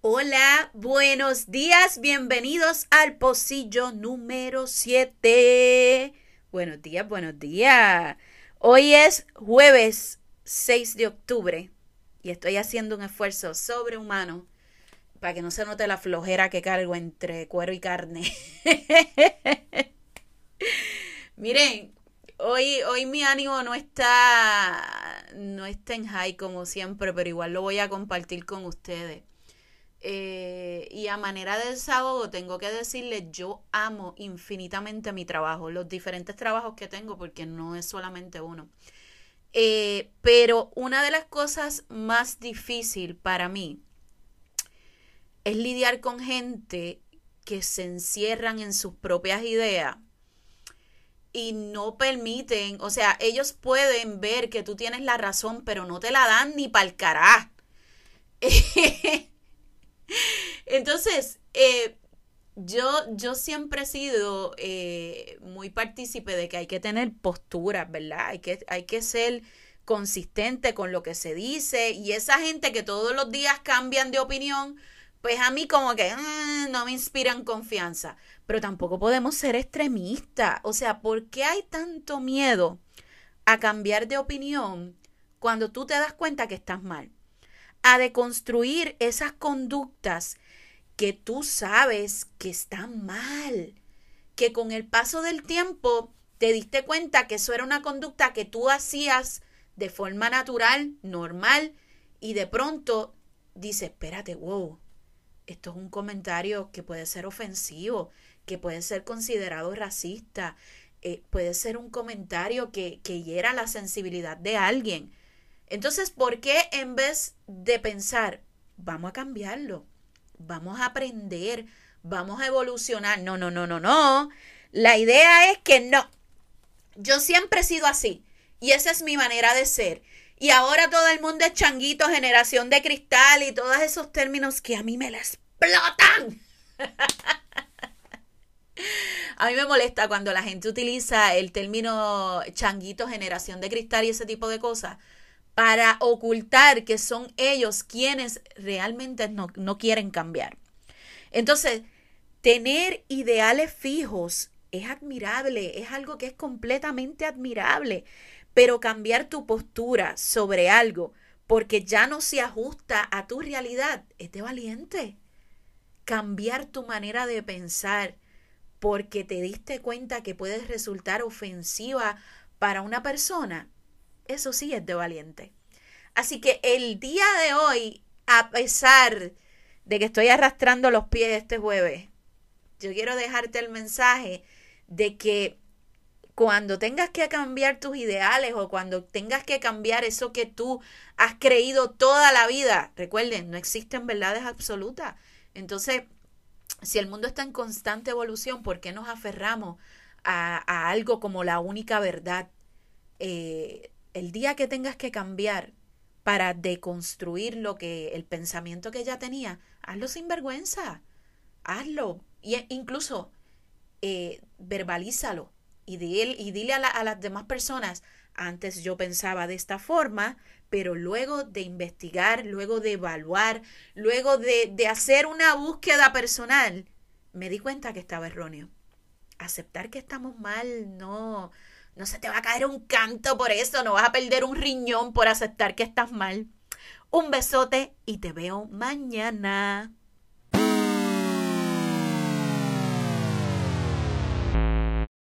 Hola, buenos días, bienvenidos al pocillo número 7. Buenos días, buenos días. Hoy es jueves 6 de octubre y estoy haciendo un esfuerzo sobrehumano para que no se note la flojera que cargo entre cuero y carne. Miren, hoy, hoy mi ánimo no está, no está en high como siempre, pero igual lo voy a compartir con ustedes. Eh, y a manera de desahogo tengo que decirles, yo amo infinitamente mi trabajo, los diferentes trabajos que tengo, porque no es solamente uno. Eh, pero una de las cosas más difícil para mí es lidiar con gente que se encierran en sus propias ideas y no permiten, o sea, ellos pueden ver que tú tienes la razón, pero no te la dan ni para el carajo. Entonces, eh, yo, yo siempre he sido eh, muy partícipe de que hay que tener postura, ¿verdad? Hay que, hay que ser consistente con lo que se dice y esa gente que todos los días cambian de opinión, pues a mí como que mm, no me inspiran confianza. Pero tampoco podemos ser extremistas. O sea, ¿por qué hay tanto miedo a cambiar de opinión cuando tú te das cuenta que estás mal? A deconstruir esas conductas que tú sabes que están mal, que con el paso del tiempo te diste cuenta que eso era una conducta que tú hacías de forma natural, normal, y de pronto dices, espérate, wow, esto es un comentario que puede ser ofensivo, que puede ser considerado racista, eh, puede ser un comentario que, que hiera la sensibilidad de alguien. Entonces, ¿por qué en vez de pensar, vamos a cambiarlo? vamos a aprender, vamos a evolucionar. No, no, no, no, no. La idea es que no. Yo siempre he sido así y esa es mi manera de ser. Y ahora todo el mundo es changuito, generación de cristal y todos esos términos que a mí me la explotan. A mí me molesta cuando la gente utiliza el término changuito, generación de cristal y ese tipo de cosas, para ocultar que son ellos quienes realmente no, no quieren cambiar. Entonces, tener ideales fijos es admirable, es algo que es completamente admirable, pero cambiar tu postura sobre algo porque ya no se ajusta a tu realidad es valiente. Cambiar tu manera de pensar porque te diste cuenta que puedes resultar ofensiva para una persona eso sí es de valiente. Así que el día de hoy, a pesar de que estoy arrastrando los pies este jueves, yo quiero dejarte el mensaje de que cuando tengas que cambiar tus ideales o cuando tengas que cambiar eso que tú has creído toda la vida, recuerden, no existen verdades absolutas. Entonces, si el mundo está en constante evolución, ¿por qué nos aferramos a, algo como la única verdad? Eh, el día que tengas que cambiar para deconstruir lo que el pensamiento que ya tenía, hazlo sin vergüenza, hazlo y e, incluso eh, verbalízalo y, dile, y dile a, a las demás personas, antes yo pensaba de esta forma, pero luego de investigar, luego de evaluar, luego de, de hacer una búsqueda personal, me di cuenta que estaba erróneo. Aceptar que estamos mal no, no se te va a caer un canto por eso, no vas a perder un riñón por aceptar que estás mal. Un besote y te veo mañana.